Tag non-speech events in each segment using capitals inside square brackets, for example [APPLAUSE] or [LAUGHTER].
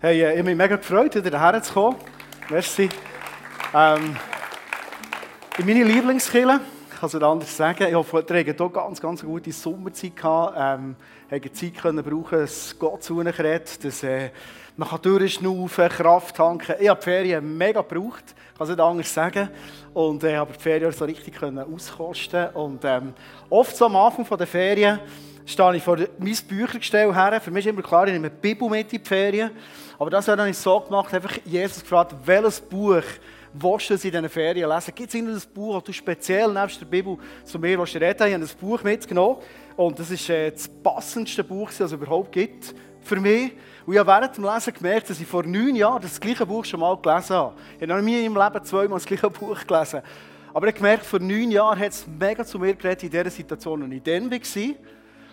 Hey, ich habe mich mega gefreut, wieder hierher zu kommen. Merci. Ähm, in meine Lieblingskille, ich kann es nicht anders sagen, ich hoffe, ihr hattet hier ganz, ganz gute Sommerzeit gehabt. Ähm, habt Zeit können brauchen, dass Gott zu ihnen redet, dass äh, man kann durchschnaufen, Kraft tanken. Ich habe die Ferien mega gebraucht, ich kann es nicht anders sagen. Und äh, habe die Ferien so richtig können auskosten Und ähm, oft so am Anfang der Ferien stehe ich vor mein Büchergestell her. Für mich ist immer klar, ich nehme die Bibel mit in die Ferien. Aber das habe ich so gemacht, einfach Jesus gefragt, welches Buch willst du in diesen Ferien lesen? Gibt es irgendein Buch, das du speziell nebst der Bibel zu mir willst? Ich habe ein Buch mitgenommen und das ist äh, das passendste Buch, das es überhaupt gibt für mich. Und ich habe während dem Lesen gemerkt, dass ich vor neun Jahren das gleiche Buch schon mal gelesen habe. Ich habe noch nie in meinem Leben zweimal das gleiche Buch gelesen. Aber ich habe gemerkt, vor neun Jahren hat es mega zu mir geredet in dieser Situation, und ich dann war.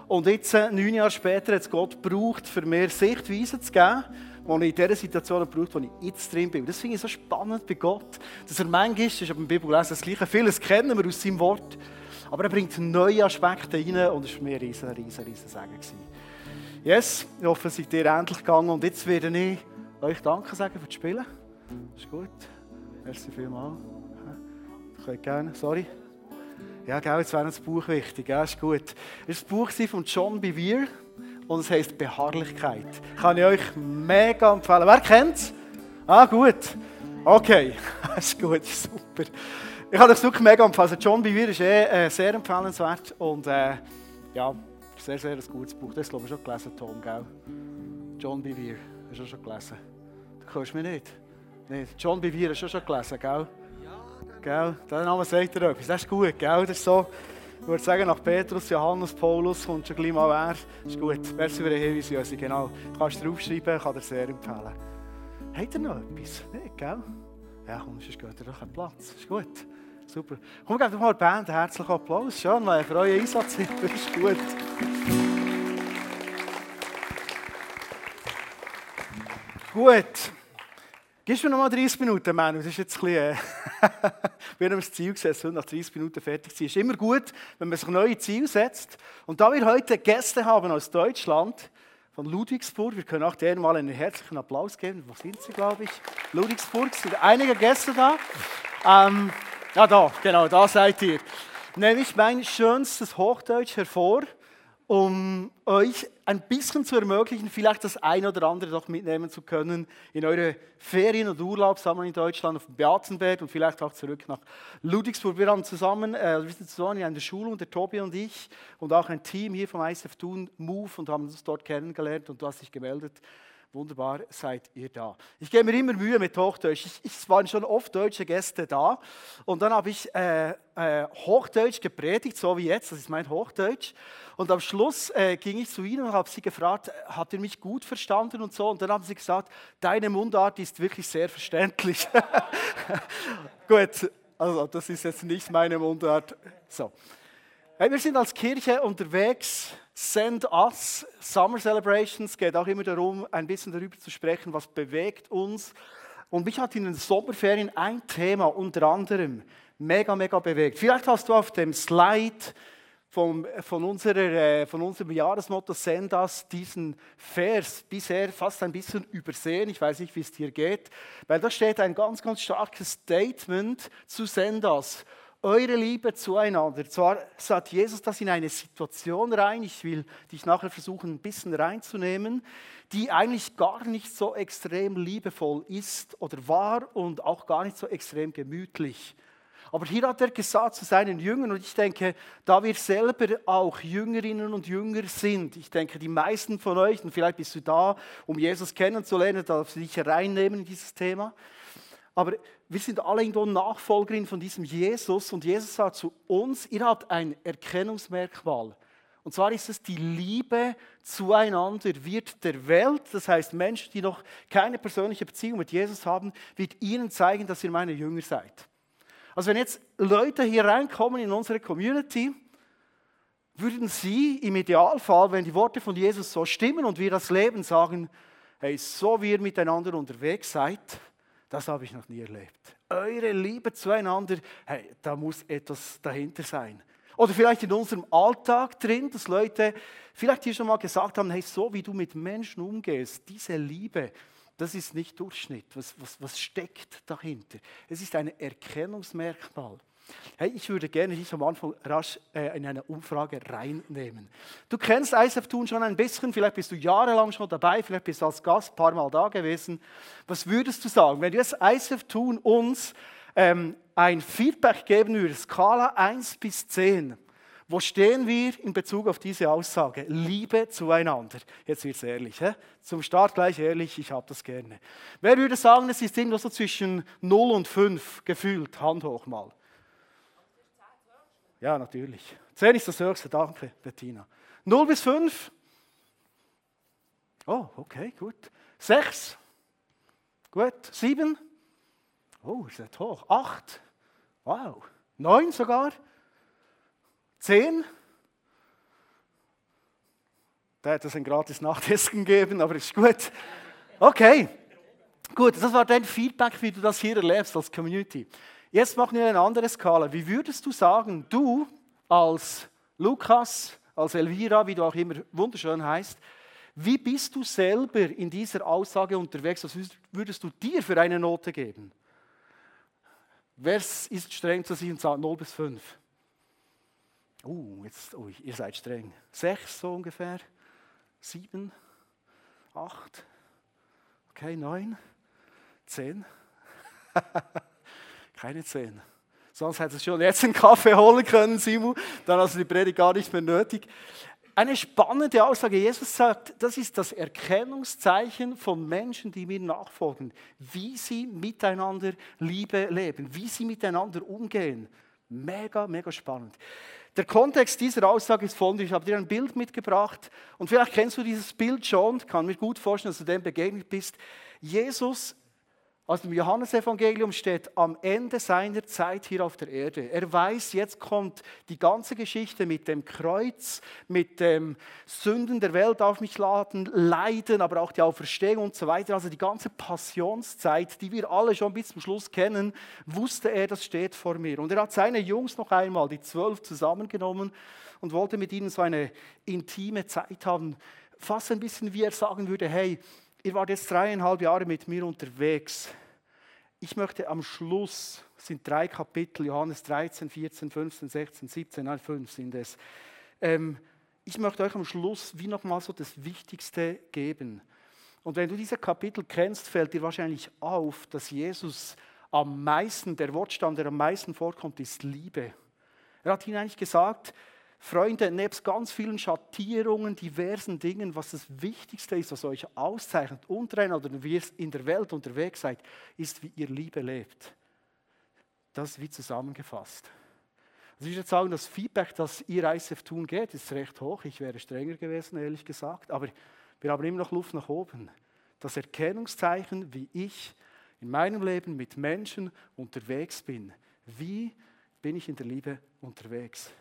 Und jetzt, äh, neun Jahre später, hat es Gott gebraucht, für mir Sichtweisen zu geben, die ich in dieser Situation braucht, wo ich jetzt drin bin. Und das finde ich so spannend bei Gott, dass er manchmal, das ist aber im Bibellesen das Gleiche, vieles kennen wir aus seinem Wort, aber er bringt neue Aspekte rein und das war für mich ein riesen, riesen, riesen Segen. Yes, ich hoffe, es seid ihr endlich gegangen und jetzt werde ich euch Danke sagen für das Spielen. Das ist gut. Merci vielmals. Ich gerne, sorry. Ja, genau, jetzt wäre das Buch wichtig. Ja, ist gut. Das ist das Buch von John Bevere und es heißt Beharrlichkeit. Kann ich euch mega empfehlen. Wer kennt es? Ah, gut. Okay, [LAUGHS] das ist gut, super. Ich kann euch wirklich mega empfehlen. Also John Bevere ist eh äh, sehr empfehlenswert und äh, ja, sehr, sehr ein gutes Buch. Das habe ich schon gelesen, Tom, gell? John Bevere, hast du schon gelesen? Du kannst mich nicht. nicht. John Bevere hast du schon gelesen, gell? Gell? Der Name sagt dir etwas. Das ist gut, gell? Das ist so, ich würde sagen, nach Petrus, Johannes, Paulus kommt schon gleich mal wer. Das ist gut. Merci für den Hinweis, Josi. Genau. Du kannst draufschreiben, kann dir sehr empfehlen. Hat er noch etwas? Nicht, gell? Ja, komm, sonst geht er doch einen Platz. Ist gut. Super. Komm, gebt doch mal die Band herzlichen Applaus. Schön, für euren Einsatz [LAUGHS] Das ist gut. Gut. Gibst mir noch mal 30 Minuten, Manu? Das ist jetzt ein bisschen, äh, [LAUGHS] wir haben das Ziel gesetzt, und nach 30 Minuten fertig zu sein. Es ist immer gut, wenn man sich neue Ziele setzt. Und da wir heute Gäste haben aus Deutschland, von Ludwigsburg, wir können auch denen mal einen herzlichen Applaus geben. Wo sind sie, glaube ich? Ludwigsburg, sind einige Gäste da. Ähm, ja, da, genau, da seid ihr. Nehme ich mein schönstes Hochdeutsch hervor um euch ein bisschen zu ermöglichen, vielleicht das eine oder andere doch mitnehmen zu können in eure Ferien- und Urlaubssammlung in Deutschland auf dem Beatenberg und vielleicht auch zurück nach Ludwigsburg. Wir haben zusammen, äh, wir sind zusammen in der Schule und der Tobi und ich und auch ein Team hier vom ISF Thun Move und haben uns dort kennengelernt und du hast dich gemeldet Wunderbar, seid ihr da. Ich gebe mir immer Mühe mit Hochdeutsch. Ich, es waren schon oft deutsche Gäste da. Und dann habe ich äh, äh, Hochdeutsch gepredigt, so wie jetzt. Das ist mein Hochdeutsch. Und am Schluss äh, ging ich zu ihnen und habe sie gefragt, habt ihr mich gut verstanden und so. Und dann haben sie gesagt, deine Mundart ist wirklich sehr verständlich. [LAUGHS] gut, also das ist jetzt nicht meine Mundart. So. Wir sind als Kirche unterwegs Send Us, Summer Celebrations, geht auch immer darum, ein bisschen darüber zu sprechen, was bewegt uns. Und mich hat in den Sommerferien ein Thema unter anderem mega, mega bewegt. Vielleicht hast du auf dem Slide von, von, unserer, äh, von unserem Jahresmotto Send Us diesen Vers bisher fast ein bisschen übersehen. Ich weiß nicht, wie es dir geht, weil da steht ein ganz, ganz starkes Statement zu Send Us eure Liebe zueinander. Zwar sagt Jesus das in eine Situation rein, ich will dich nachher versuchen, ein bisschen reinzunehmen, die eigentlich gar nicht so extrem liebevoll ist oder war und auch gar nicht so extrem gemütlich. Aber hier hat er gesagt zu seinen Jüngern, und ich denke, da wir selber auch Jüngerinnen und Jünger sind, ich denke, die meisten von euch, und vielleicht bist du da, um Jesus kennenzulernen, darfst du dich reinnehmen in dieses Thema. Aber wir sind alle irgendwo Nachfolgerin von diesem Jesus und Jesus sagt zu uns, ihr habt ein Erkennungsmerkmal. Und zwar ist es die Liebe zueinander wird der Welt, das heißt Menschen, die noch keine persönliche Beziehung mit Jesus haben, wird ihnen zeigen, dass ihr meine Jünger seid. Also wenn jetzt Leute hier reinkommen in unsere Community, würden sie im Idealfall, wenn die Worte von Jesus so stimmen und wir das Leben sagen, hey, so wie ihr miteinander unterwegs seid, das habe ich noch nie erlebt. Eure Liebe zueinander, hey, da muss etwas dahinter sein. Oder vielleicht in unserem Alltag drin, dass Leute vielleicht hier schon mal gesagt haben, hey, so wie du mit Menschen umgehst, diese Liebe, Das ist nicht Durchschnitt. Was, was, was steckt dahinter? Es ist ein Erkennungsmerkmal. Hey, ich würde gerne dich am Anfang rasch äh, in eine Umfrage reinnehmen. Du kennst ISF Tun schon ein bisschen, vielleicht bist du jahrelang schon dabei, vielleicht bist du als Gast ein paar Mal da gewesen. Was würdest du sagen, wenn jetzt ISF Tun uns ähm, ein Feedback geben würdest, Skala 1 bis 10, wo stehen wir in Bezug auf diese Aussage? Liebe zueinander. Jetzt wird es ehrlich. He? Zum Start gleich ehrlich, ich habe das gerne. Wer würde sagen, es ist irgendwo so zwischen 0 und 5 gefühlt? Hand hoch mal. Ja, natürlich. 10 ist das höchste, danke, Bettina. 0 bis 5? Oh, okay, gut. 6? Gut. 7? Oh, ist nicht hoch. 8? Wow. 9 sogar? 10? Da hätte es ein gratis Nachtessen gegeben, aber ist gut. Okay. Gut, das war dein Feedback, wie du das hier erlebst als Community. Jetzt machen wir eine andere Skala. Wie würdest du sagen, du als Lukas, als Elvira, wie du auch immer wunderschön heißt, wie bist du selber in dieser Aussage unterwegs? Was würdest du dir für eine Note geben? Wer ist streng zu sich und sagt 0 bis 5? Uh, jetzt, oh, ihr seid streng. 6 so ungefähr? 7? 8? Okay, 9? 10? [LAUGHS] Keine zehn. Sonst hätte es schon jetzt einen Kaffee holen können, Simon. Dann hast du die Predigt gar nicht mehr nötig. Eine spannende Aussage. Jesus sagt, das ist das Erkennungszeichen von Menschen, die mir nachfolgen, wie sie miteinander Liebe leben, wie sie miteinander umgehen. Mega, mega spannend. Der Kontext dieser Aussage ist folgender. Ich habe dir ein Bild mitgebracht und vielleicht kennst du dieses Bild schon. Kann mir gut vorstellen, dass du dem begegnet bist. Jesus aus dem Johannesevangelium steht am Ende seiner Zeit hier auf der Erde. Er weiß, jetzt kommt die ganze Geschichte mit dem Kreuz, mit dem Sünden der Welt auf mich laden, Leiden, aber auch die Auferstehung und so weiter. Also die ganze Passionszeit, die wir alle schon bis zum Schluss kennen, wusste er, das steht vor mir. Und er hat seine Jungs noch einmal, die zwölf, zusammengenommen und wollte mit ihnen so eine intime Zeit haben. Fast ein bisschen, wie er sagen würde, hey, Ihr wart jetzt dreieinhalb Jahre mit mir unterwegs. Ich möchte am Schluss, sind drei Kapitel, Johannes 13, 14, 15, 16, 17, nein, fünf sind es. Ähm, ich möchte euch am Schluss wie nochmal so das Wichtigste geben. Und wenn du diese Kapitel kennst, fällt dir wahrscheinlich auf, dass Jesus am meisten, der Wortstamm, der am meisten vorkommt, ist Liebe. Er hat ihnen eigentlich gesagt, Freunde, nebst ganz vielen Schattierungen, diversen Dingen, was das Wichtigste ist, was euch auszeichnet, untereinander wie ihr in der Welt unterwegs seid, ist, wie ihr Liebe lebt. Das ist wie zusammengefasst. Also ich würde sagen, das Feedback, das ihr ISF tun geht, ist recht hoch. Ich wäre strenger gewesen, ehrlich gesagt. Aber wir haben immer noch Luft nach oben. Das Erkennungszeichen, wie ich in meinem Leben mit Menschen unterwegs bin. Wie bin ich in der Liebe unterwegs?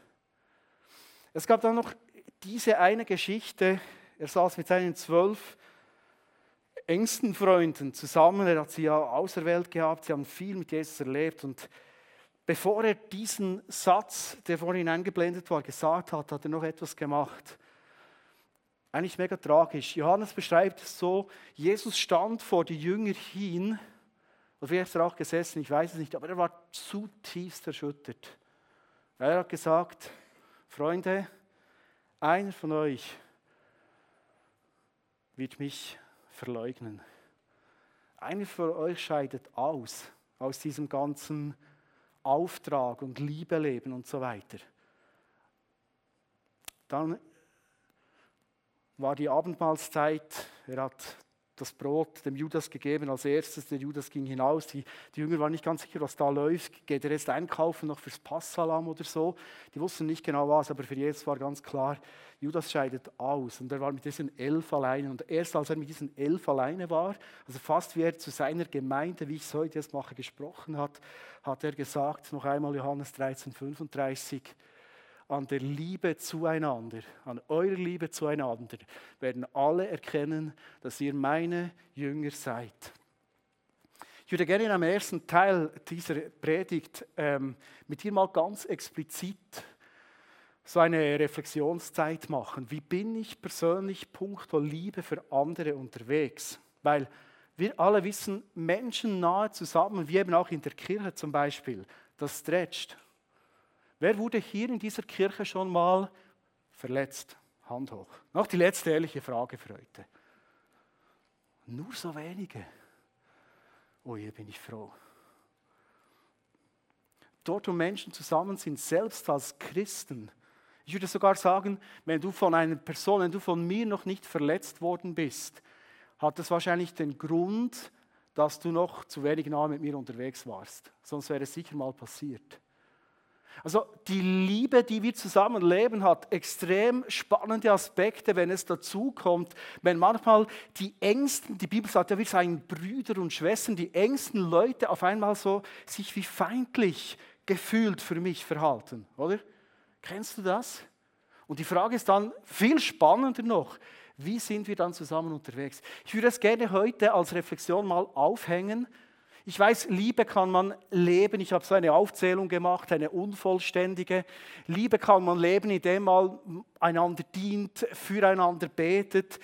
Es gab dann noch diese eine Geschichte. Er saß mit seinen zwölf engsten Freunden zusammen. Er hat sie ja auserwählt gehabt. Sie haben viel mit Jesus erlebt. Und bevor er diesen Satz, der vorhin eingeblendet war, gesagt hat, hat er noch etwas gemacht. Eigentlich mega tragisch. Johannes beschreibt es so: Jesus stand vor die Jünger hin. Oder vielleicht ist er auch gesessen, ich weiß es nicht, aber er war zutiefst erschüttert. Er hat gesagt, Freunde, einer von euch wird mich verleugnen. Einer von euch scheidet aus, aus diesem ganzen Auftrag und Liebeleben und so weiter. Dann war die Abendmahlzeit, er hat das Brot dem Judas gegeben als erstes. Der Judas ging hinaus. Die, die, Jünger waren nicht ganz sicher, was da läuft. Geht er jetzt einkaufen noch fürs Passalam oder so? Die wussten nicht genau was, aber für Jesus war ganz klar, Judas scheidet aus. Und er war mit diesen elf alleine. Und erst als er mit diesen elf alleine war, also fast wie er zu seiner Gemeinde, wie ich es heute jetzt mache, gesprochen hat, hat er gesagt, noch einmal Johannes 13, 35, an der Liebe zueinander, an eurer Liebe zueinander, werden alle erkennen, dass ihr meine Jünger seid. Ich würde gerne in einem ersten Teil dieser Predigt ähm, mit dir mal ganz explizit so eine Reflexionszeit machen. Wie bin ich persönlich puncto Liebe für andere unterwegs? Weil Wir alle wissen, Menschen nahe zusammen, wie eben auch in der Kirche zum Beispiel, das stretcht. Wer wurde hier in dieser Kirche schon mal verletzt? Hand hoch. Noch die letzte ehrliche Frage für heute. Nur so wenige. Oh je, bin ich froh. Dort, wo Menschen zusammen sind, selbst als Christen, ich würde sogar sagen, wenn du von einer Person, wenn du von mir noch nicht verletzt worden bist, hat das wahrscheinlich den Grund, dass du noch zu wenig nah mit mir unterwegs warst. Sonst wäre es sicher mal passiert. Also die Liebe, die wir zusammen leben, hat extrem spannende Aspekte, wenn es dazu kommt, wenn manchmal die engsten, die Bibel sagt ja, wir seien Brüder und Schwestern, die engsten Leute auf einmal so sich wie feindlich gefühlt für mich verhalten, oder? Kennst du das? Und die Frage ist dann viel spannender noch, wie sind wir dann zusammen unterwegs? Ich würde es gerne heute als Reflexion mal aufhängen. Ich weiß, Liebe kann man leben. Ich habe so eine Aufzählung gemacht, eine unvollständige. Liebe kann man leben, indem man einander dient, füreinander betet,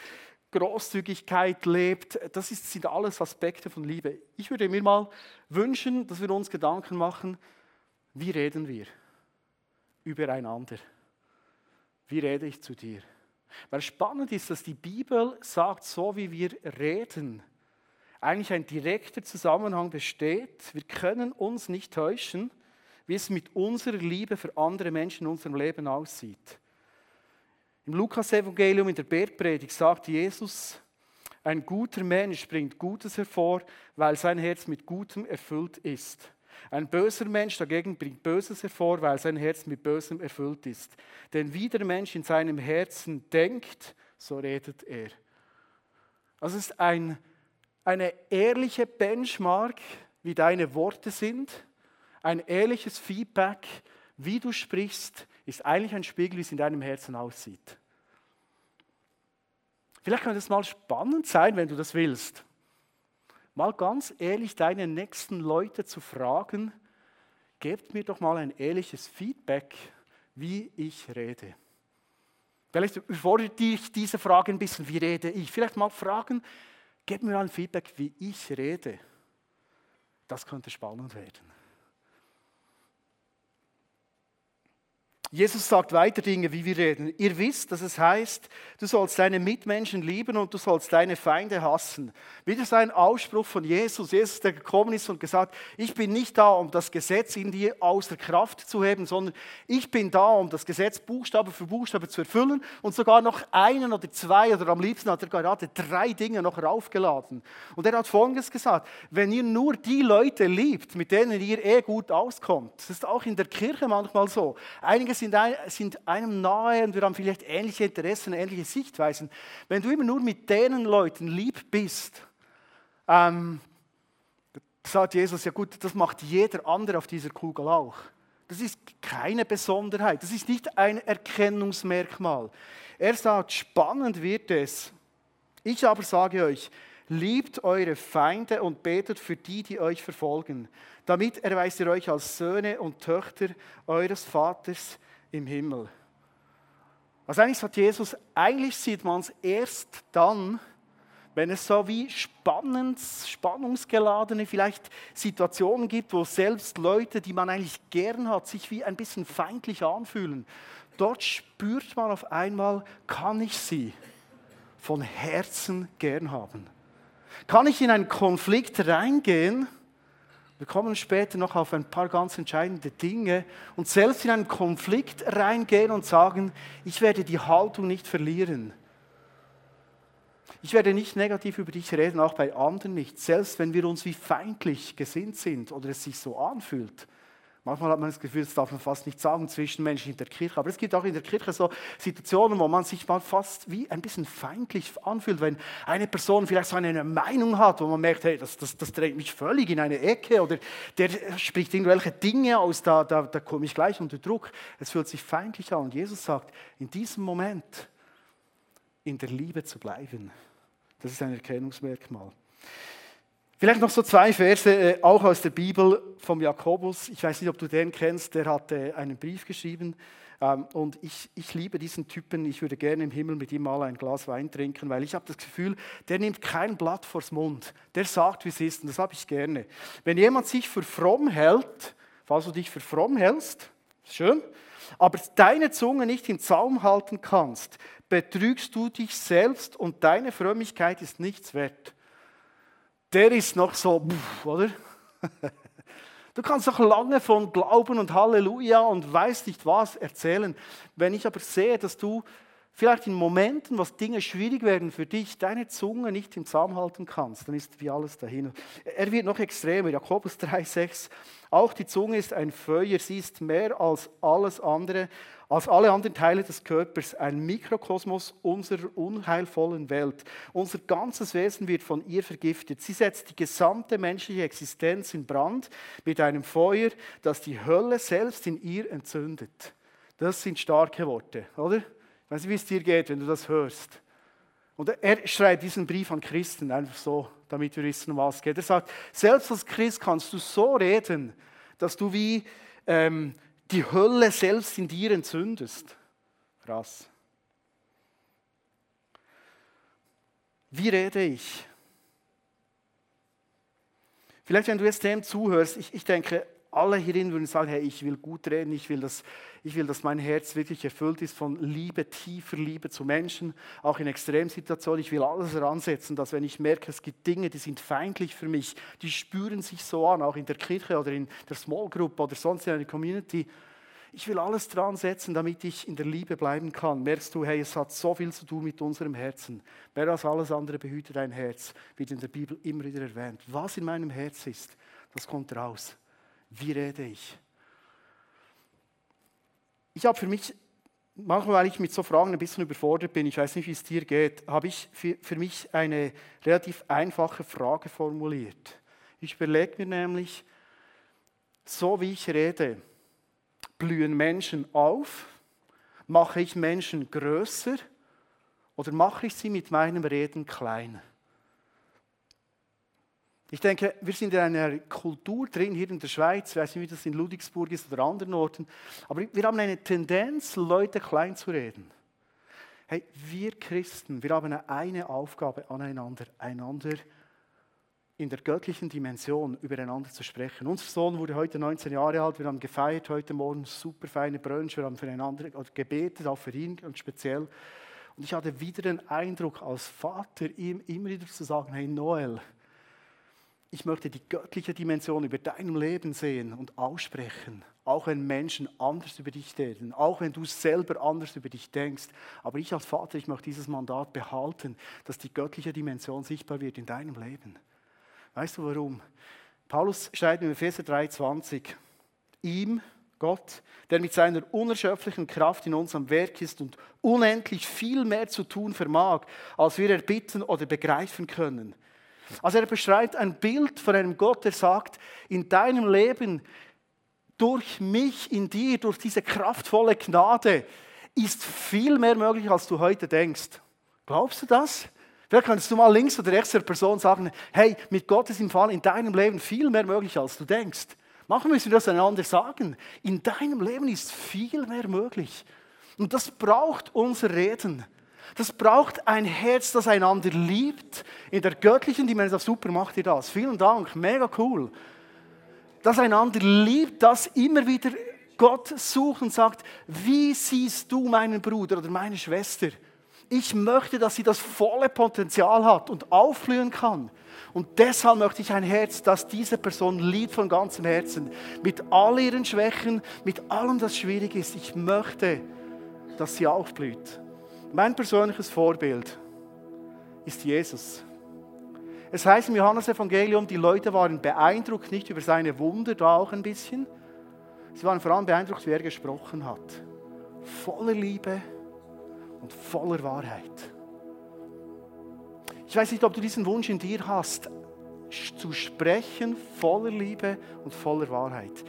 Großzügigkeit lebt. Das sind alles Aspekte von Liebe. Ich würde mir mal wünschen, dass wir uns Gedanken machen, wie reden wir übereinander? Wie rede ich zu dir? Weil spannend ist, dass die Bibel sagt, so wie wir reden, eigentlich ein direkter Zusammenhang besteht. Wir können uns nicht täuschen, wie es mit unserer Liebe für andere Menschen in unserem Leben aussieht. Im Lukas-Evangelium in der Bergpredigt sagt Jesus, ein guter Mensch bringt Gutes hervor, weil sein Herz mit Gutem erfüllt ist. Ein böser Mensch dagegen bringt Böses hervor, weil sein Herz mit Bösem erfüllt ist. Denn wie der Mensch in seinem Herzen denkt, so redet er. Es ist ein, eine ehrliche Benchmark, wie deine Worte sind. Ein ehrliches Feedback, wie du sprichst, ist eigentlich ein Spiegel, wie es in deinem Herzen aussieht. Vielleicht kann das mal spannend sein, wenn du das willst mal ganz ehrlich deine nächsten Leute zu fragen, gebt mir doch mal ein ehrliches Feedback, wie ich rede. Vielleicht überfordert dich diese Frage ein bisschen, wie rede ich? Vielleicht mal fragen, gebt mir ein Feedback, wie ich rede. Das könnte spannend werden. Jesus sagt weiter Dinge, wie wir reden. Ihr wisst, dass es heißt, du sollst deine Mitmenschen lieben und du sollst deine Feinde hassen. Wieder so ein Ausspruch von Jesus. Jesus, der gekommen ist und gesagt, ich bin nicht da, um das Gesetz in dir außer Kraft zu heben, sondern ich bin da, um das Gesetz Buchstabe für Buchstabe zu erfüllen und sogar noch einen oder zwei oder am liebsten hat er gerade drei Dinge noch raufgeladen. Und er hat Folgendes gesagt, wenn ihr nur die Leute liebt, mit denen ihr eh gut auskommt, das ist auch in der Kirche manchmal so, einiges sind, sind einem nahe und wir haben vielleicht ähnliche Interessen, ähnliche Sichtweisen. Wenn du immer nur mit denen Leuten lieb bist, ähm, sagt Jesus, ja gut, das macht jeder andere auf dieser Kugel auch. Das ist keine Besonderheit, das ist nicht ein Erkennungsmerkmal. Er sagt, spannend wird es. Ich aber sage euch, liebt eure Feinde und betet für die, die euch verfolgen. Damit erweist ihr euch als Söhne und Töchter eures Vaters im Himmel. Also eigentlich sagt Jesus, eigentlich sieht man es erst dann, wenn es so wie spannend, spannungsgeladene vielleicht Situationen gibt, wo selbst Leute, die man eigentlich gern hat, sich wie ein bisschen feindlich anfühlen. Dort spürt man auf einmal, kann ich sie von Herzen gern haben? Kann ich in einen Konflikt reingehen? Wir kommen später noch auf ein paar ganz entscheidende Dinge und selbst in einen Konflikt reingehen und sagen, ich werde die Haltung nicht verlieren. Ich werde nicht negativ über dich reden, auch bei anderen nicht, selbst wenn wir uns wie feindlich gesinnt sind oder es sich so anfühlt. Manchmal hat man das Gefühl, das darf man fast nicht sagen zwischen Menschen in der Kirche. Aber es gibt auch in der Kirche so Situationen, wo man sich mal fast wie ein bisschen feindlich anfühlt, wenn eine Person vielleicht so eine Meinung hat, wo man merkt, hey, das, das, das dreht mich völlig in eine Ecke oder der spricht irgendwelche Dinge aus, da, da, da komme ich gleich unter Druck. Es fühlt sich feindlich an. Und Jesus sagt, in diesem Moment in der Liebe zu bleiben, das ist ein Erkennungsmerkmal. Vielleicht noch so zwei Verse, äh, auch aus der Bibel vom Jakobus. Ich weiß nicht, ob du den kennst, der hat äh, einen Brief geschrieben Ähm, und ich, ich liebe diesen Typen. Ich würde gerne im Himmel mit ihm mal ein Glas Wein trinken, weil ich habe das Gefühl, der nimmt kein Blatt vors Mund. Der sagt, wie es ist. Und das habe ich gerne. Wenn jemand sich für fromm hält, falls du dich für fromm hältst, schön, aber deine Zunge nicht im Zaum halten kannst, betrügst du dich selbst und deine Frömmigkeit ist nichts wert. Der ist noch so, oder? [LAUGHS] Du kannst doch lange von Glauben und Halleluja und weiß nicht was erzählen. Wenn ich aber sehe, dass du vielleicht in Momenten, was Dinge schwierig werden für dich, deine Zunge nicht im Zaum halten kannst, dann ist wie alles dahin. Er wird noch extremer. Jakobus 3,6. Auch die Zunge ist ein Feuer, sie ist mehr als alles andere, als alle anderen Teile des Körpers, ein Mikrokosmos unserer unheilvollen Welt. Unser ganzes Wesen wird von ihr vergiftet. Sie setzt die gesamte menschliche Existenz in Brand mit einem Feuer, das die Hölle selbst in ihr entzündet. Das sind starke Worte, oder? Ich weiß nicht, wie es dir geht, wenn du das hörst. Und er schreibt diesen Brief an Christen einfach so, damit wir wissen, um was es geht. Er sagt, selbst als Christ kannst du so reden, dass du wie ähm, die Hölle selbst in dir entzündest. Krass. Wie rede ich? Vielleicht, wenn du jetzt dem zuhörst, ich, ich denke, alle hierin würden sagen, hey, ich will gut reden, ich will, dass, ich will, dass mein Herz wirklich erfüllt ist von Liebe, tiefer Liebe zu Menschen, auch in Extremsituationen. Ich will alles heransetzen, dass wenn ich merke, es gibt Dinge, die sind feindlich für mich, die spüren sich so an, auch in der Kirche oder in der Small Group oder sonst in einer Community. Ich will alles dran setzen, damit ich in der Liebe bleiben kann. Merkst du, hey, es hat so viel zu tun mit unserem Herzen. Mehr als alles andere behütet dein Herz, wird in der Bibel immer wieder erwähnt. Was in meinem Herz ist, das kommt raus. Wie rede ich? Ich habe für mich, manchmal, weil ich mit so Fragen ein bisschen überfordert bin, ich weiß nicht, wie es dir geht, habe ich für, für mich eine relativ einfache Frage formuliert. Ich überlege mir nämlich, so wie ich rede, blühen Menschen auf, mache ich Menschen größer oder mache ich sie mit meinem Reden klein? Ich denke, wir sind in einer Kultur drin, hier in der Schweiz, ich weiß nicht, wie das in Ludwigsburg ist oder anderen Orten, aber wir haben eine Tendenz, Leute klein zu reden. Hey, wir Christen, wir haben eine Aufgabe aneinander, einander in der göttlichen Dimension übereinander zu sprechen. Unser Sohn wurde heute 19 Jahre alt, wir haben gefeiert heute Morgen, super feine Brunch, wir haben füreinander gebetet, auch für ihn ganz speziell. Und ich hatte wieder den Eindruck, als Vater ihm immer wieder zu sagen, hey Noel, ich möchte die göttliche Dimension über deinem Leben sehen und aussprechen. Auch wenn Menschen anders über dich reden, auch wenn du selber anders über dich denkst. Aber ich als Vater, ich möchte dieses Mandat behalten, dass die göttliche Dimension sichtbar wird in deinem Leben. Weißt du warum? Paulus schreibt in Epheser 3,20: Ihm, Gott, der mit seiner unerschöpflichen Kraft in unserem Werk ist und unendlich viel mehr zu tun vermag, als wir erbitten oder begreifen können also er beschreibt ein Bild von einem Gott, der sagt, in deinem Leben, durch mich, in dir, durch diese kraftvolle Gnade, ist viel mehr möglich, als du heute denkst. Glaubst du das? Vielleicht kannst du mal links oder rechts der Person sagen, hey, mit Gottes im Fall in deinem Leben viel mehr möglich, als du denkst. Machen müssen wir das einander sagen. In deinem Leben ist viel mehr möglich. Und das braucht unser Reden. Das braucht ein Herz, das einander liebt. In der göttlichen Dimension, super macht ihr das. Vielen Dank, mega cool. Das einander liebt, das immer wieder Gott sucht und sagt, wie siehst du meinen Bruder oder meine Schwester? Ich möchte, dass sie das volle Potenzial hat und aufblühen kann. Und deshalb möchte ich ein Herz, das diese Person liebt von ganzem Herzen. Mit all ihren Schwächen, mit allem, das schwierig ist. Ich möchte, dass sie aufblüht. Mein persönliches Vorbild ist Jesus. Es heißt im Johannesevangelium, die Leute waren beeindruckt nicht über seine Wunder, da auch ein bisschen. Sie waren vor allem beeindruckt, wie er gesprochen hat. Voller Liebe und voller Wahrheit. Ich weiß nicht, ob du diesen Wunsch in dir hast, zu sprechen voller Liebe und voller Wahrheit.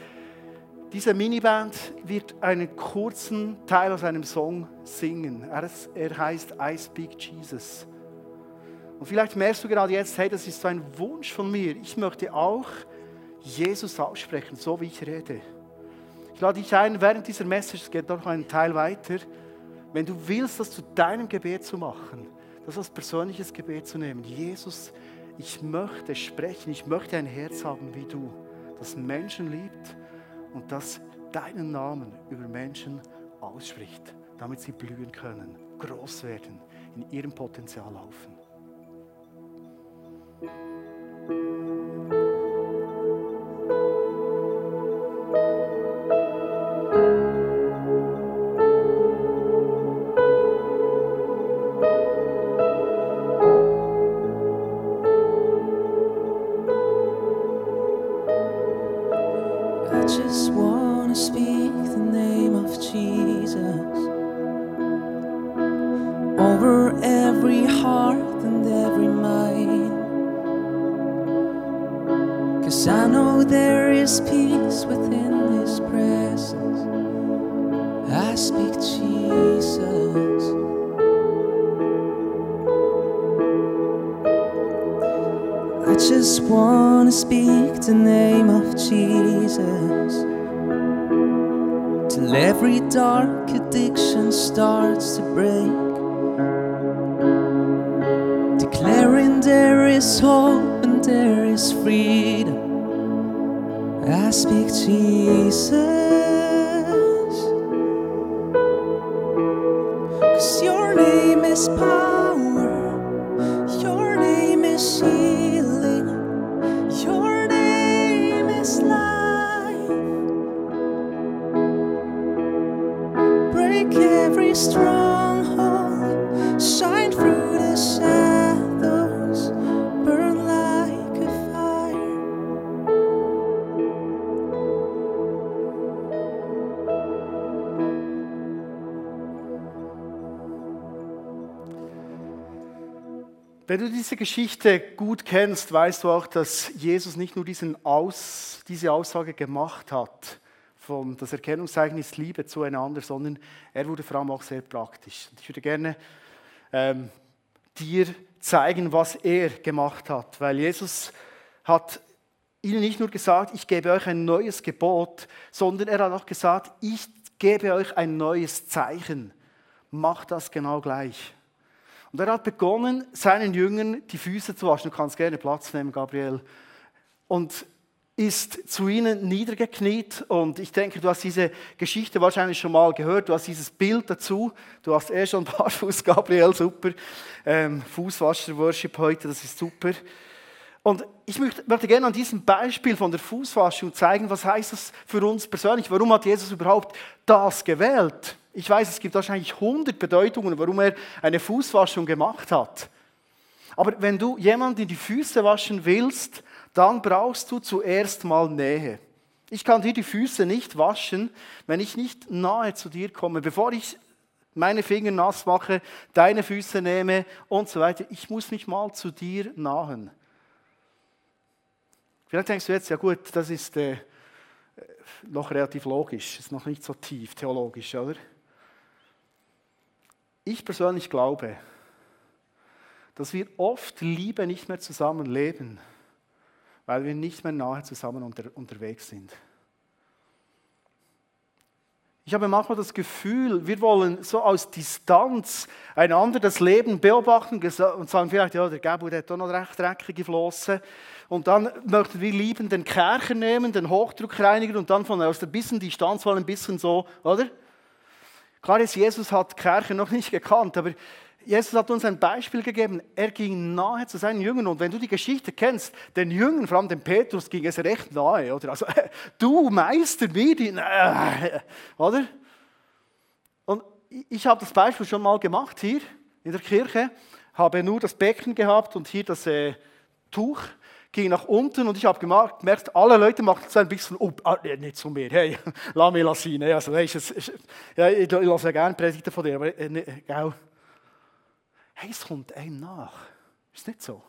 Diese Miniband wird einen kurzen Teil aus einem Song singen. Er, heißt I Speak Jesus. Und vielleicht merkst du gerade jetzt, hey, das ist so ein Wunsch von mir. Ich möchte auch Jesus aussprechen, so wie ich rede. Ich lade dich ein, während dieser Message, es geht noch einen Teil weiter, wenn du willst, das zu deinem Gebet zu machen, das als persönliches Gebet zu nehmen. Jesus, ich möchte sprechen, ich möchte ein Herz haben wie du, das Menschen liebt und das deinen Namen über Menschen ausspricht, damit sie blühen können, groß werden, in ihrem Potenzial laufen. I just wanna speak the name of Jesus over every heart and every mind. Cause I know there is peace within His presence. I speak Jesus. just want to speak the name of Jesus till every dark addiction starts to break. Declaring there is hope and there is freedom. I speak Jesus. Wenn du diese Geschichte gut kennst, weißt du auch, dass Jesus nicht nur Aus, diese Aussage gemacht hat, von das Erkennungszeichen ist Liebe zueinander, sondern er wurde vor allem auch sehr praktisch. Ich würde gerne ähm, dir zeigen, was er gemacht hat, weil Jesus hat ihnen nicht nur gesagt, ich gebe euch ein neues Gebot, sondern er hat auch gesagt, ich gebe euch ein neues Zeichen. Macht das genau gleich. Und er hat begonnen, seinen Jüngern die Füße zu waschen. Du kannst gerne Platz nehmen, Gabriel. Und ist zu ihnen niedergekniet. Und ich denke, du hast diese Geschichte wahrscheinlich schon mal gehört. Du hast dieses Bild dazu. Du hast eh schon Barfuß, [LAUGHS] Gabriel, super. Ähm, Fußwascher-Worship heute, das ist super. Und ich möchte, möchte, gerne an diesem Beispiel von der Fußwaschung zeigen, was heißt das für uns persönlich? Warum hat Jesus überhaupt das gewählt? Ich weiß, es gibt wahrscheinlich 100 Bedeutungen, warum er eine Fußwaschung gemacht hat. Aber wenn du jemanden die Füße waschen willst, dann brauchst du zuerst mal Nähe. Ich kann dir die Füße nicht waschen, wenn ich nicht nahe zu dir komme. Bevor ich meine Finger nass mache, deine Füße nehme und so weiter, ich muss mich mal zu dir nahen. Vielleicht denkst du jetzt, ja gut, das ist äh, noch relativ logisch, ist noch nicht so tief theologisch, oder? Ich persönlich glaube, dass wir oft Liebe nicht mehr zusammen leben, weil wir nicht mehr nahe zusammen unter, unterwegs sind. Ich habe manchmal das Gefühl, wir wollen so aus Distanz einander das Leben beobachten und sagen vielleicht, ja, der Gabu der hat auch noch recht dreckige Flossen. Und dann möchten wir lieben den Kercher nehmen, den Hochdruckreiniger und dann von aus ein bisschen Distanz wollen ein bisschen so, oder? Klar ist, Jesus hat Kirche noch nicht gekannt, aber Jesus hat uns ein Beispiel gegeben. Er ging nahe zu seinen Jüngern. Und wenn du die Geschichte kennst, den Jüngern, vor allem dem Petrus, ging es recht nahe. Oder? Also, [LAUGHS] du Meister, mir die, äh, oder? Und ich habe das Beispiel schon mal gemacht hier in der Kirche. Habe nur das Becken gehabt und hier das äh, Tuch ging nach unten und ich habe gemerkt, alle Leute machen so ein bisschen, oh, nicht zu mir, hey, [LAUGHS] lass mich sein. Also, hey, ist, ist, ja, ich, ich lasse gerne Predigten von dir, aber äh, nicht, gell? Hey, es kommt einem nach. Ist nicht so?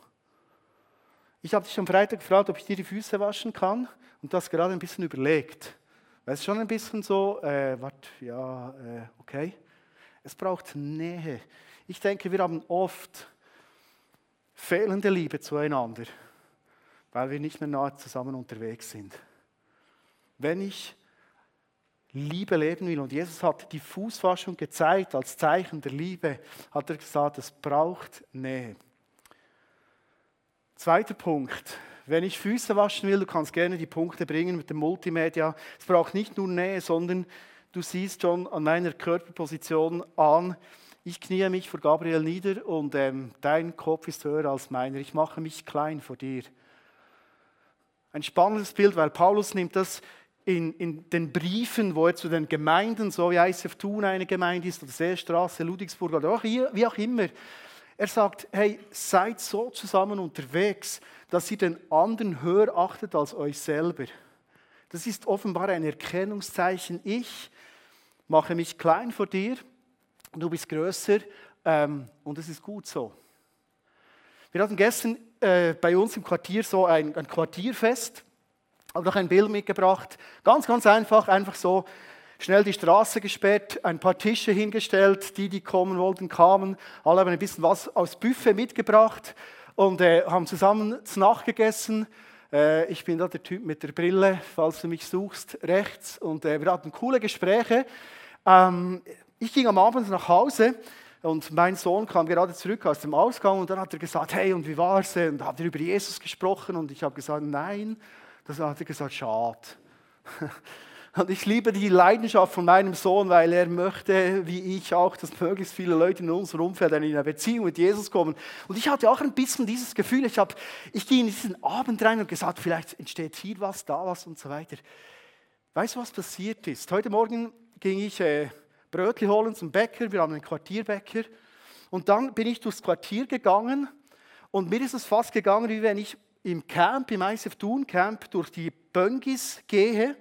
Ich habe dich am Freitag gefragt, ob ich dir die Füße waschen kann und das gerade ein bisschen überlegt. Weil es schon ein bisschen so, äh, warte, ja, äh, okay. Es braucht Nähe. Ich denke, wir haben oft fehlende Liebe zueinander weil wir nicht mehr nahe zusammen unterwegs sind. Wenn ich Liebe leben will. Und Jesus hat die Fußwaschung gezeigt als Zeichen der Liebe, hat er gesagt, es braucht Nähe. Zweiter Punkt. Wenn ich Füße waschen will, du kannst gerne die Punkte bringen mit dem Multimedia. Es braucht nicht nur Nähe, sondern du siehst schon an meiner Körperposition an, ich knie mich vor Gabriel nieder und ähm, dein Kopf ist höher als meiner. Ich mache mich klein vor dir. Ein spannendes Bild, weil Paulus nimmt das in, in den Briefen, wo er zu den Gemeinden, so wie ICF Thun eine Gemeinde ist, oder Seestraße, Ludwigsburg oder auch hier, wie auch immer, er sagt, hey, seid so zusammen unterwegs, dass ihr den anderen höher achtet als euch selber. Das ist offenbar ein Erkennungszeichen. Ich mache mich klein vor dir, du bist größer ähm, und es ist gut so. Wir hatten gestern äh, bei uns im Quartier so ein, ein Quartierfest habe noch ein Bild mitgebracht. Ganz, ganz einfach, einfach so schnell die Straße gesperrt, ein paar Tische hingestellt, die, die kommen wollten, kamen. Alle haben ein bisschen was aus Buffet mitgebracht und äh, haben zusammen zu Nacht gegessen. Äh, ich bin da der Typ mit der Brille, falls du mich suchst, rechts. Und äh, wir hatten coole Gespräche. Ähm, ich ging am Abend nach Hause und mein Sohn kam gerade zurück aus dem Ausgang und dann hat er gesagt, hey, und wie war's? Und hat er über Jesus gesprochen und ich habe gesagt, nein. Das hat er gesagt, schade. [LAUGHS] Und ich liebe die Leidenschaft von meinem Sohn, weil er möchte, wie ich auch, dass möglichst viele Leute in unserem Umfeld in eine Beziehung mit Jesus kommen. Und ich hatte auch ein bisschen dieses Gefühl, ich, hab, ich ging in diesen Abend rein und gesagt, vielleicht entsteht hier was, da was und so weiter. Weißt du, was passiert ist? Heute Morgen ging ich äh, Brötchen holen zum Bäcker, wir haben einen Quartierbäcker. Und dann bin ich durchs Quartier gegangen und mir ist es fast gegangen, wie wenn ich im Camp, im ISF Thun Camp, durch die Böngis gehe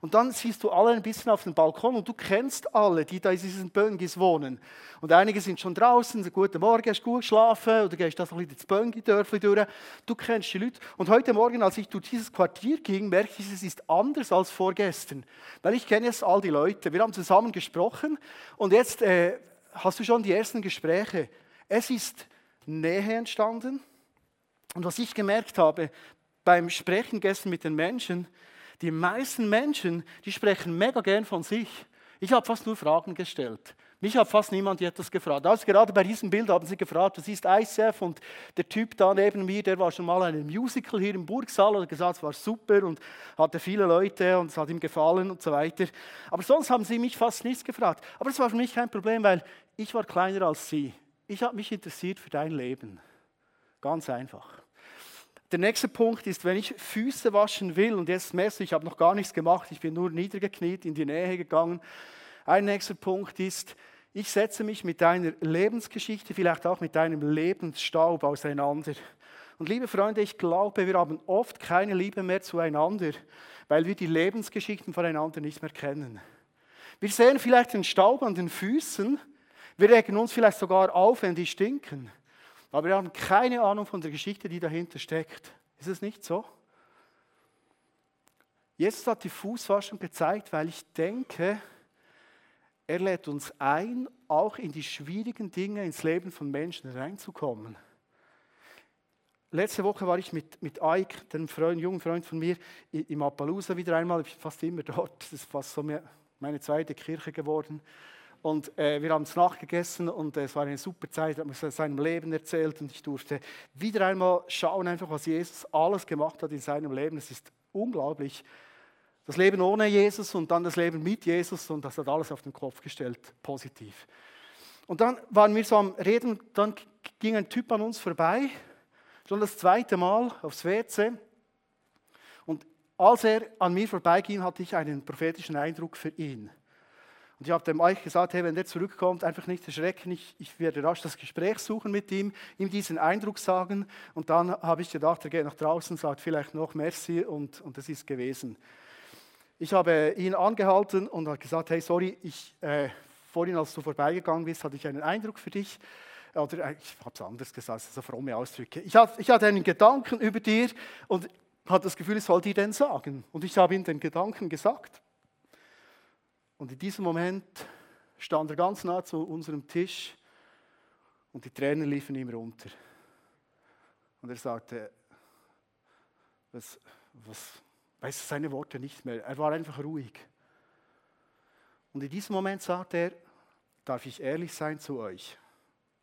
und dann siehst du alle ein bisschen auf dem Balkon und du kennst alle, die da in diesen Böngis wohnen. Und einige sind schon draußen, sagen, guten Morgen, hast du gut geschlafen oder gehst da so ein bisschen ins Böngi-Dörfli durch. Du kennst die Leute. Und heute Morgen, als ich durch dieses Quartier ging, merke ich, es ist anders als vorgestern. Weil ich kenne jetzt all die Leute. Wir haben zusammen gesprochen und jetzt äh, hast du schon die ersten Gespräche. Es ist Nähe entstanden. Und was ich gemerkt habe beim Sprechen gestern mit den Menschen, die meisten Menschen, die sprechen mega gern von sich. Ich habe fast nur Fragen gestellt. Mich hat fast niemand etwas gefragt. Also gerade bei diesem Bild haben sie gefragt, was ist ICF? Und der Typ da neben mir, der war schon mal in einem Musical hier im Burgsaal und hat gesagt, es war super und hatte viele Leute und es hat ihm gefallen und so weiter. Aber sonst haben sie mich fast nichts gefragt. Aber es war für mich kein Problem, weil ich war kleiner als sie. Ich habe mich interessiert für dein Leben. Ganz einfach. Der nächste Punkt ist, wenn ich Füße waschen will, und jetzt du, ich habe noch gar nichts gemacht, ich bin nur niedergekniet, in die Nähe gegangen. Ein nächster Punkt ist, ich setze mich mit deiner Lebensgeschichte, vielleicht auch mit deinem Lebensstaub auseinander. Und liebe Freunde, ich glaube, wir haben oft keine Liebe mehr zueinander, weil wir die Lebensgeschichten voneinander nicht mehr kennen. Wir sehen vielleicht den Staub an den Füßen, wir regen uns vielleicht sogar auf, wenn die stinken. Aber wir haben keine Ahnung von der Geschichte, die dahinter steckt. Ist es nicht so? Jesus hat die Fußwaschung gezeigt, weil ich denke, er lädt uns ein, auch in die schwierigen Dinge ins Leben von Menschen reinzukommen. Letzte Woche war ich mit, mit Ike, dem Freund, jungen Freund von mir, im Appaloosa wieder einmal. Ich bin fast immer dort. Das ist fast so meine zweite Kirche geworden. Und äh, wir haben es nachgegessen und äh, es war eine super Zeit. Er hat mir seinem Leben erzählt und ich durfte wieder einmal schauen, einfach was Jesus alles gemacht hat in seinem Leben. Es ist unglaublich. Das Leben ohne Jesus und dann das Leben mit Jesus und das hat alles auf den Kopf gestellt, positiv. Und dann waren wir so am Reden, dann ging ein Typ an uns vorbei, schon das zweite Mal aufs WC. Und als er an mir vorbeiging, hatte ich einen prophetischen Eindruck für ihn. Und ich habe dem euch gesagt, hey, wenn der zurückkommt, einfach nicht erschrecken, ich, ich werde rasch das Gespräch suchen mit ihm, ihm diesen Eindruck sagen. Und dann habe ich gedacht, er geht nach draußen, sagt vielleicht noch Merci und, und das ist gewesen. Ich habe ihn angehalten und habe gesagt, hey, sorry, ich, äh, vorhin, als du vorbeigegangen bist, hatte ich einen Eindruck für dich. Oder äh, ich habe es anders gesagt, so fromme Ausdrücke. Ich, hatte, ich hatte einen Gedanken über dir und hatte das Gefühl, ich soll dir den sagen. Und ich habe ihm den Gedanken gesagt. Und in diesem Moment stand er ganz nah zu unserem Tisch und die Tränen liefen ihm runter. Und er sagte, was, was, weiß seine Worte nicht mehr. Er war einfach ruhig. Und in diesem Moment sagt er, darf ich ehrlich sein zu euch?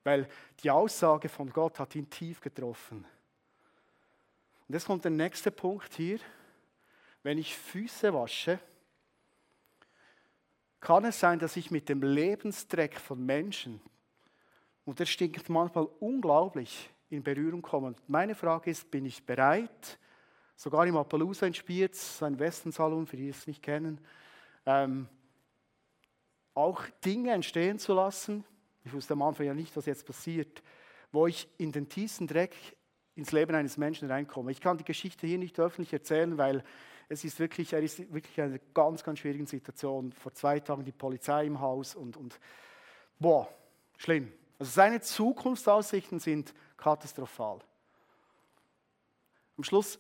Weil die Aussage von Gott hat ihn tief getroffen. Und jetzt kommt der nächste Punkt hier. Wenn ich Füße wasche, kann es sein, dass ich mit dem Lebensdreck von Menschen, und der stinkt manchmal unglaublich, in Berührung komme. meine Frage ist, bin ich bereit, sogar im Appaloosa in Spiez, ein Westensalon, für die es nicht kennen, ähm, auch Dinge entstehen zu lassen, ich wusste am Anfang ja nicht, was jetzt passiert, wo ich in den tiefsten Dreck ins Leben eines Menschen reinkomme. Ich kann die Geschichte hier nicht öffentlich erzählen, weil es ist wirklich, er ist wirklich eine ganz, ganz schwierige Situation. Vor zwei Tagen die Polizei im Haus und, und boah, schlimm. Also seine Zukunftsaussichten sind katastrophal. Am Schluss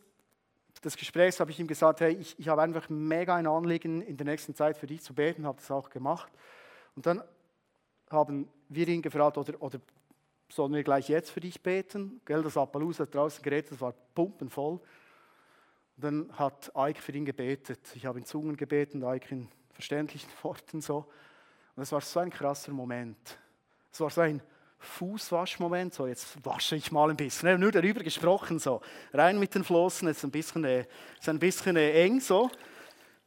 des Gesprächs habe ich ihm gesagt, hey, ich, ich habe einfach mega ein Anliegen, in der nächsten Zeit für dich zu beten, habe das auch gemacht. Und dann haben wir ihn gefragt, oder, oder sollen wir gleich jetzt für dich beten? Gell, das Appaloosa draußen geredet, das war pumpenvoll. Und dann hat Eik für ihn gebetet. Ich habe in Zungen gebeten, Eik in verständlichen [LAUGHS] Worten so. Und es war so ein krasser Moment. Es war so ein Fußwaschmoment, so jetzt wasche ich mal ein bisschen. Nur darüber gesprochen, so rein mit den Flossen, ist ein bisschen, äh, ist ein bisschen äh, eng so.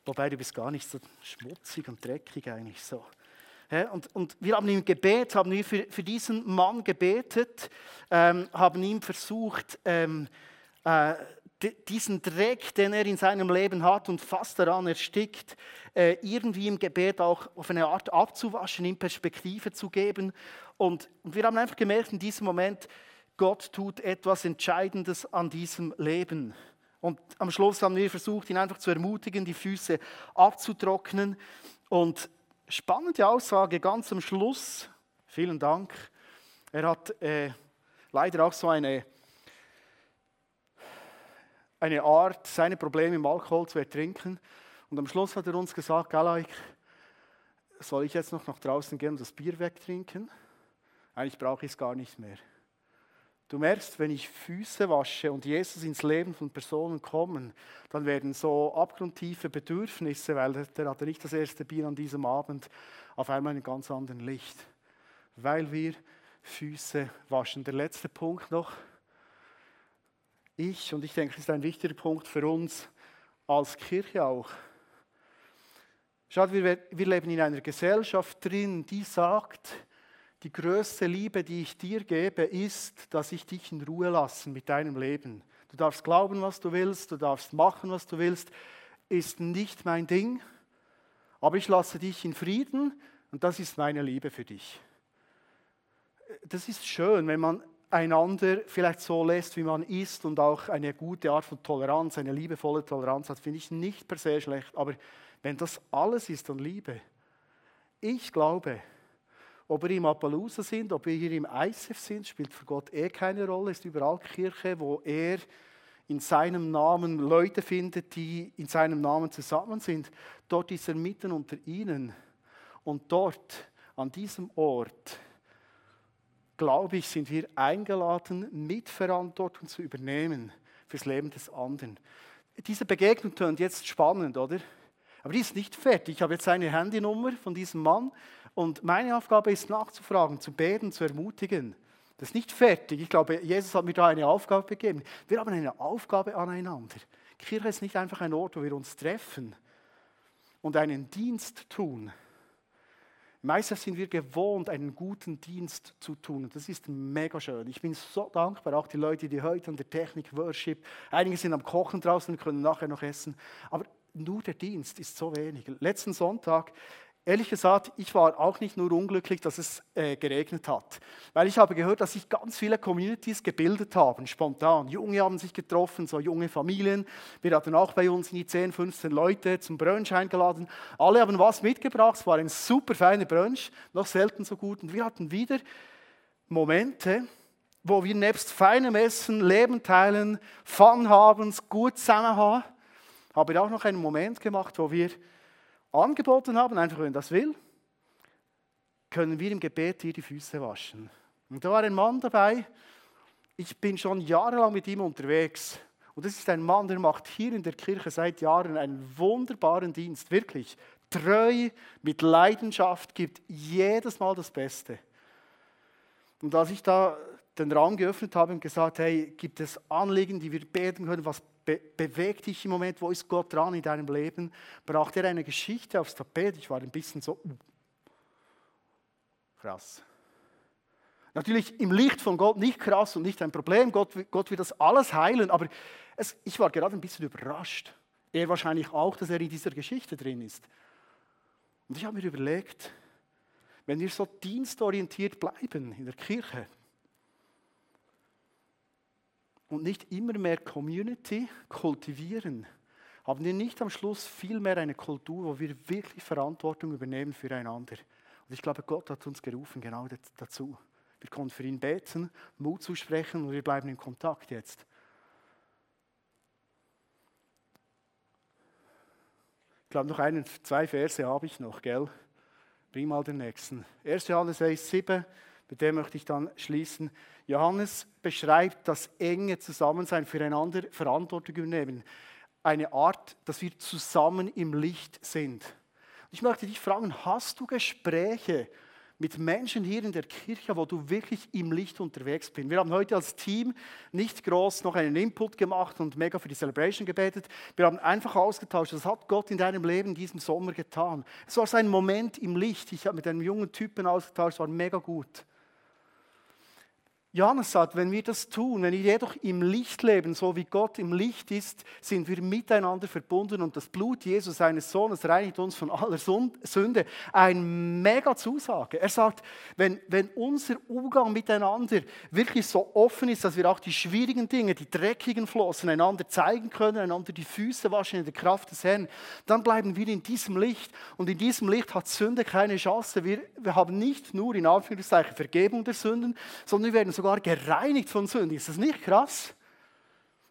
Wobei du bist gar nicht so schmutzig und dreckig eigentlich so. Und, und wir haben ihm gebet, haben wir für, für diesen Mann gebetet, ähm, haben ihm versucht, ähm, äh, diesen Dreck, den er in seinem Leben hat und fast daran erstickt, äh, irgendwie im Gebet auch auf eine Art abzuwaschen, ihm Perspektive zu geben. Und wir haben einfach gemerkt in diesem Moment, Gott tut etwas Entscheidendes an diesem Leben. Und am Schluss haben wir versucht, ihn einfach zu ermutigen, die Füße abzutrocknen. Und spannende Aussage ganz am Schluss, vielen Dank. Er hat äh, leider auch so eine eine Art, seine Probleme im Alkohol zu ertrinken. Und am Schluss hat er uns gesagt, Galaik, soll ich jetzt noch nach draußen gehen und das Bier wegtrinken? Eigentlich brauche ich es gar nicht mehr. Du merkst, wenn ich Füße wasche und Jesus ins Leben von Personen kommen, dann werden so abgrundtiefe Bedürfnisse, weil der hatte nicht das erste Bier an diesem Abend, auf einmal ein ganz anderen Licht. Weil wir Füße waschen. Der letzte Punkt noch ich, und ich denke, das ist ein wichtiger Punkt für uns als Kirche auch. Schaut, wir, wir leben in einer Gesellschaft drin, die sagt, die größte Liebe, die ich dir gebe, ist, dass ich dich in Ruhe lasse mit deinem Leben. Du darfst glauben, was du willst, du darfst machen, was du willst, ist nicht mein Ding, aber ich lasse dich in Frieden und das ist meine Liebe für dich. Das ist schön, wenn man einander vielleicht so lässt, wie man ist und auch eine gute Art von Toleranz, eine liebevolle Toleranz hat, finde ich nicht per se schlecht. Aber wenn das alles ist an Liebe, ich glaube, ob wir im Appaloosa sind, ob wir hier im ICF sind, spielt für Gott eh keine Rolle, ist überall Kirche, wo er in seinem Namen Leute findet, die in seinem Namen zusammen sind. Dort ist er mitten unter ihnen. Und dort, an diesem Ort, glaube ich, sind wir eingeladen, Mitverantwortung zu übernehmen fürs Leben des anderen. Diese Begegnung tönt jetzt spannend, oder? Aber die ist nicht fertig. Ich habe jetzt eine Handynummer von diesem Mann und meine Aufgabe ist nachzufragen, zu beten, zu ermutigen. Das ist nicht fertig. Ich glaube, Jesus hat mir da eine Aufgabe gegeben. Wir haben eine Aufgabe aneinander. Kirche ist nicht einfach ein Ort, wo wir uns treffen und einen Dienst tun, Meistens sind wir gewohnt, einen guten Dienst zu tun. Das ist mega schön. Ich bin so dankbar, auch die Leute, die heute an der Technik Worship, einige sind am Kochen draußen und können nachher noch essen. Aber nur der Dienst ist so wenig. Letzten Sonntag Ehrlich gesagt, ich war auch nicht nur unglücklich, dass es äh, geregnet hat, weil ich habe gehört, dass sich ganz viele Communities gebildet haben, spontan. Junge haben sich getroffen, so junge Familien. Wir hatten auch bei uns die 10, 15 Leute zum Brunch eingeladen. Alle haben was mitgebracht, es war ein super feiner Brunch, noch selten so gut. Und wir hatten wieder Momente, wo wir nebst feinem Essen, Leben teilen, Fun haben, gut zusammen haben, habe ich auch noch einen Moment gemacht, wo wir angeboten haben, einfach wenn das will, können wir im Gebet hier die Füße waschen. Und da war ein Mann dabei, ich bin schon jahrelang mit ihm unterwegs. Und das ist ein Mann, der macht hier in der Kirche seit Jahren einen wunderbaren Dienst, wirklich treu, mit Leidenschaft, gibt jedes Mal das Beste. Und als ich da den Raum geöffnet habe und gesagt, hey, gibt es Anliegen, die wir beten können, was be bewegt dich im Moment, wo ist Gott dran in deinem Leben, brachte er eine Geschichte aufs Tapet. Ich war ein bisschen so, uh, krass. Natürlich im Licht von Gott nicht krass und nicht ein Problem, Gott, Gott wird das alles heilen, aber es, ich war gerade ein bisschen überrascht. Er wahrscheinlich auch, dass er in dieser Geschichte drin ist. Und ich habe mir überlegt, wenn wir so dienstorientiert bleiben in der Kirche und nicht immer mehr Community kultivieren, haben wir nicht am Schluss viel mehr eine Kultur, wo wir wirklich Verantwortung übernehmen füreinander. Und ich glaube, Gott hat uns gerufen genau dazu. Wir konnten für ihn beten, Mut zusprechen und wir bleiben in Kontakt jetzt. Ich glaube, noch einen, zwei Verse habe ich noch, gell? Bring mal den nächsten. 1. Johannes 1, 7, mit dem möchte ich dann schließen. Johannes beschreibt das enge Zusammensein füreinander, Verantwortung übernehmen. Eine Art, dass wir zusammen im Licht sind. Ich möchte dich fragen, hast du Gespräche mit Menschen hier in der Kirche, wo du wirklich im Licht unterwegs bist. Wir haben heute als Team nicht groß noch einen Input gemacht und mega für die Celebration gebetet. Wir haben einfach ausgetauscht. Das hat Gott in deinem Leben in diesem Sommer getan. Es war sein Moment im Licht. Ich habe mit einem jungen Typen ausgetauscht, es war mega gut. Johannes sagt, wenn wir das tun, wenn wir jedoch im Licht leben, so wie Gott im Licht ist, sind wir miteinander verbunden und das Blut Jesus, seines Sohnes, reinigt uns von aller Sünde. Ein mega Zusage. Er sagt, wenn, wenn unser Umgang miteinander wirklich so offen ist, dass wir auch die schwierigen Dinge, die dreckigen Flossen einander zeigen können, einander die Füße waschen in der Kraft des Herrn, dann bleiben wir in diesem Licht und in diesem Licht hat Sünde keine Chance. Wir, wir haben nicht nur in Anführungszeichen Vergebung der Sünden, sondern wir werden sogar gereinigt von Sünden. Ist das nicht krass?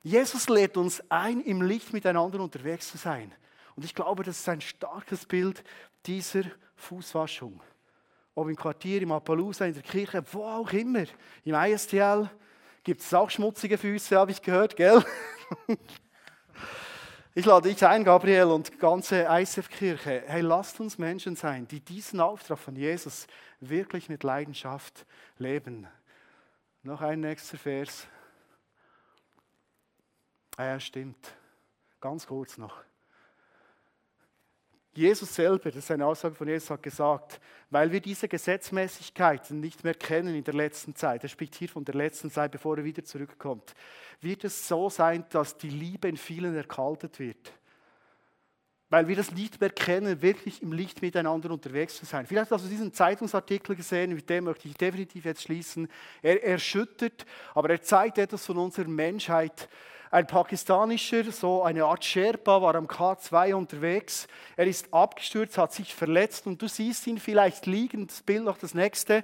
Jesus lädt uns ein, im Licht miteinander unterwegs zu sein. Und ich glaube, das ist ein starkes Bild dieser Fußwaschung. Ob im Quartier, im Appaloosa, in der Kirche, wo auch immer. Im ISTL gibt es auch schmutzige Füße, habe ich gehört, gell? [LAUGHS] Ich lade dich ein, Gabriel und die ganze ISF-Kirche. Hey, lasst uns Menschen sein, die diesen Auftrag von Jesus wirklich mit Leidenschaft leben. Noch ein nächster Vers. Ah ja, stimmt. Ganz kurz noch. Jesus selber, das ist eine Aussage von Jesus, hat gesagt, weil wir diese Gesetzmäßigkeiten nicht mehr kennen in der letzten Zeit, er spricht hier von der letzten Zeit, bevor er wieder zurückkommt, wird es so sein, dass die Liebe in vielen erkaltet wird weil wir das nicht mehr kennen, wirklich im Licht miteinander unterwegs zu sein. Vielleicht hast du diesen Zeitungsartikel gesehen, mit dem möchte ich definitiv jetzt schließen. Er erschüttert, aber er zeigt etwas von unserer Menschheit. Ein pakistanischer, so eine Art Sherpa, war am K2 unterwegs. Er ist abgestürzt, hat sich verletzt und du siehst ihn vielleicht liegen, das Bild noch das nächste,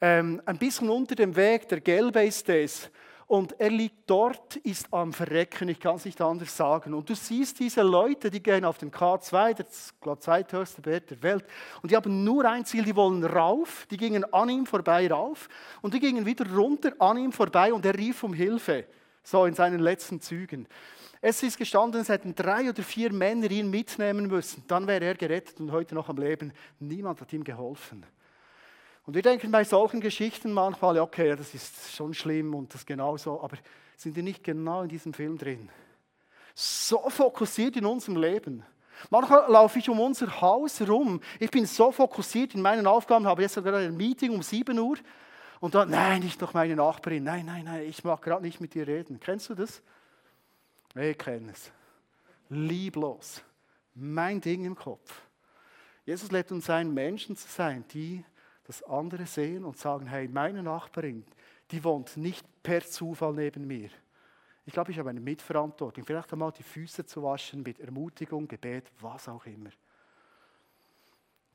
ähm, ein bisschen unter dem Weg, der gelbe ist es. Und er liegt dort, ist am Verrecken, ich kann es nicht anders sagen. Und du siehst diese Leute, die gehen auf den K2, das glaube zweithöchste Berg der Welt, und die haben nur ein Ziel, die wollen rauf, die gingen an ihm vorbei rauf und die gingen wieder runter an ihm vorbei und er rief um Hilfe, so in seinen letzten Zügen. Es ist gestanden, es hätten drei oder vier Männer ihn mitnehmen müssen, dann wäre er gerettet und heute noch am Leben. Niemand hat ihm geholfen. Und wir denken bei solchen Geschichten manchmal, okay, das ist schon schlimm und das genauso, aber sind wir nicht genau in diesem Film drin? So fokussiert in unserem Leben. Manchmal laufe ich um unser Haus rum. Ich bin so fokussiert in meinen Aufgaben, habe jetzt sogar ein Meeting um 7 Uhr. Und dann, nein, nicht noch meine Nachbarin. Nein, nein, nein, ich mag gerade nicht mit dir reden. Kennst du das? Ich kenne es. Lieblos. Mein Ding im Kopf. Jesus lädt uns ein, Menschen zu sein, die dass andere sehen und sagen, hey, meine Nachbarin, die wohnt nicht per Zufall neben mir. Ich glaube, ich habe eine Mitverantwortung, vielleicht einmal die Füße zu waschen mit Ermutigung, Gebet, was auch immer.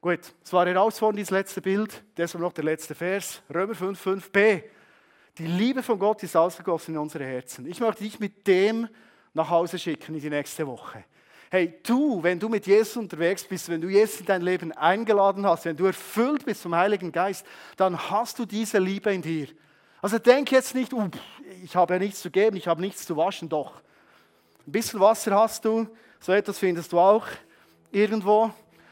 Gut, es war herausfordernd, dieses letzte Bild. Deshalb noch der letzte Vers, Römer 5, 5b. Die Liebe von Gott ist ausgegossen in unsere Herzen. Ich möchte dich mit dem nach Hause schicken in die nächste Woche. Hey, du, wenn du mit Jesus unterwegs bist, wenn du Jesus in dein Leben eingeladen hast, wenn du erfüllt bist vom Heiligen Geist, dann hast du diese Liebe in dir. Also denk jetzt nicht, uh, ich habe ja nichts zu geben, ich habe nichts zu waschen, doch. Ein bisschen Wasser hast du, so etwas findest du auch irgendwo.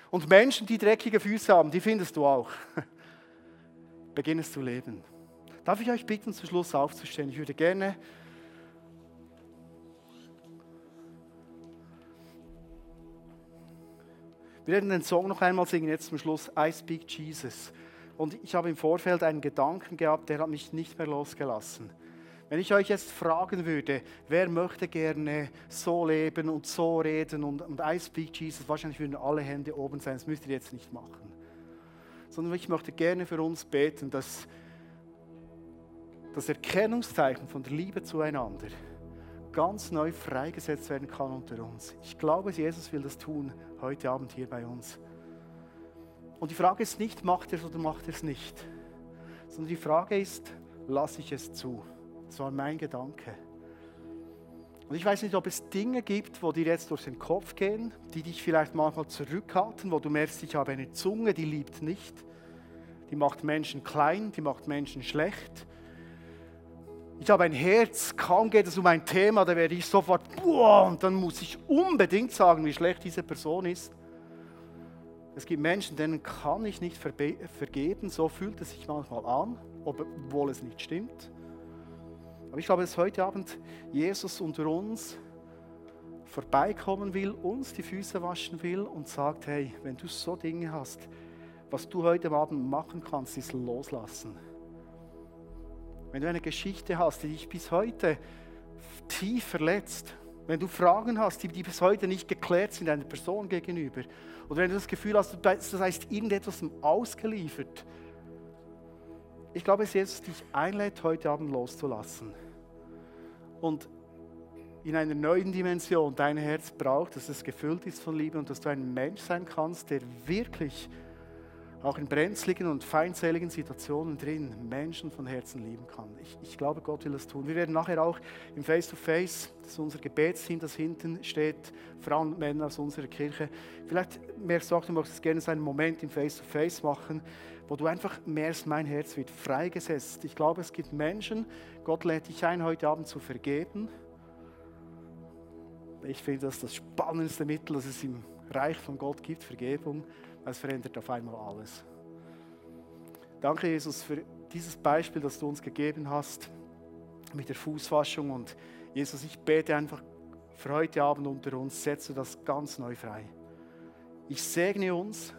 Und Menschen, die dreckige Füße haben, die findest du auch. [LAUGHS] Beginn es zu leben. Darf ich euch bitten, zum Schluss aufzustehen? Ich würde gerne Wir werden den Song noch einmal singen, jetzt zum Schluss, I Speak Jesus. Und ich habe im Vorfeld einen Gedanken gehabt, der hat mich nicht mehr losgelassen. Wenn ich euch jetzt fragen würde, wer möchte gerne so leben und so reden und, und I speak Jesus, wahrscheinlich würden alle Hände oben sein, das müsst ihr jetzt nicht machen. Sondern ich möchte gerne für uns beten, dass das Erkennungszeichen von der Liebe zueinander ganz neu freigesetzt werden kann unter uns. Ich glaube, Jesus will das tun heute Abend hier bei uns. Und die Frage ist nicht, macht er es oder macht er es nicht, sondern die Frage ist, lasse ich es zu? Das war mein Gedanke. Und ich weiß nicht, ob es Dinge gibt, wo dir jetzt durch den Kopf gehen, die dich vielleicht manchmal zurückhalten, wo du merkst, ich habe eine Zunge, die liebt nicht. Die macht Menschen klein, die macht Menschen schlecht. Ich habe ein Herz, kaum geht es um ein Thema, da werde ich sofort, boah, und dann muss ich unbedingt sagen, wie schlecht diese Person ist. Es gibt Menschen, denen kann ich nicht vergeben, so fühlt es sich manchmal an, obwohl es nicht stimmt. Aber ich glaube, dass heute Abend Jesus unter uns vorbeikommen will, uns die Füße waschen will und sagt, hey, wenn du so Dinge hast, was du heute Abend machen kannst, ist loslassen. Wenn du eine Geschichte hast, die dich bis heute tief verletzt, wenn du Fragen hast, die, die bis heute nicht geklärt sind einer Person gegenüber, oder wenn du das Gefühl hast, das heißt irgendetwas ausgeliefert, ich glaube, dass Jesus dich einlädt, heute Abend loszulassen. Und in einer neuen Dimension dein Herz braucht, dass es gefüllt ist von Liebe und dass du ein Mensch sein kannst, der wirklich auch in brenzligen und feindseligen Situationen drin Menschen von Herzen lieben kann. Ich, ich glaube, Gott will das tun. Wir werden nachher auch im Face-to-Face, das ist unser Gebetsteam, das hinten steht, Frauen und Männer aus unserer Kirche. Vielleicht merkst du auch, du möchtest gerne so einen Moment im Face-to-Face machen, wo du einfach merkst, mein Herz wird freigesetzt. Ich glaube, es gibt Menschen, Gott lädt dich ein, heute Abend zu vergeben. Ich finde das das spannendste Mittel, das es im Reich von Gott gibt, Vergebung. Es verändert auf einmal alles. Danke, Jesus, für dieses Beispiel, das du uns gegeben hast mit der Fußwaschung. Und Jesus, ich bete einfach für heute Abend unter uns, setze das ganz neu frei. Ich segne uns,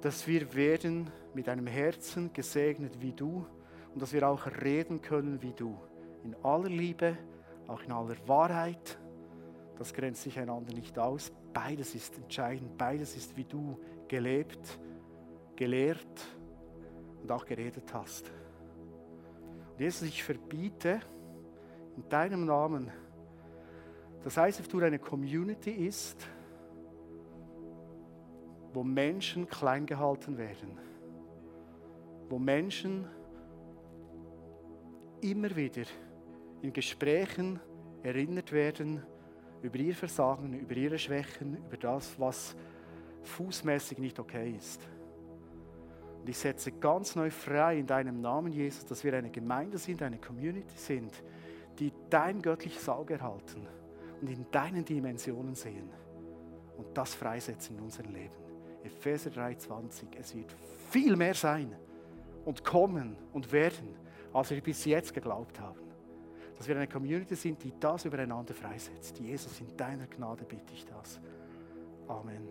dass wir werden mit einem Herzen gesegnet wie du und dass wir auch reden können wie du. In aller Liebe, auch in aller Wahrheit. Das grenzt sich einander nicht aus. Beides ist entscheidend. Beides ist, wie du gelebt, gelehrt und auch geredet hast. Und Jesus, ich verbiete in deinem Namen, dass ISF eine Community ist, wo Menschen klein gehalten werden, wo Menschen immer wieder in Gesprächen erinnert werden, über ihr Versagen, über ihre Schwächen, über das, was fußmäßig nicht okay ist. Und ich setze ganz neu frei in deinem Namen, Jesus, dass wir eine Gemeinde sind, eine Community sind, die dein göttliches Auge erhalten und in deinen Dimensionen sehen und das freisetzen in unserem Leben. Epheser 3,20. Es wird viel mehr sein und kommen und werden, als wir bis jetzt geglaubt haben dass wir eine Community sind, die das übereinander freisetzt. Jesus, in deiner Gnade bitte ich das. Amen.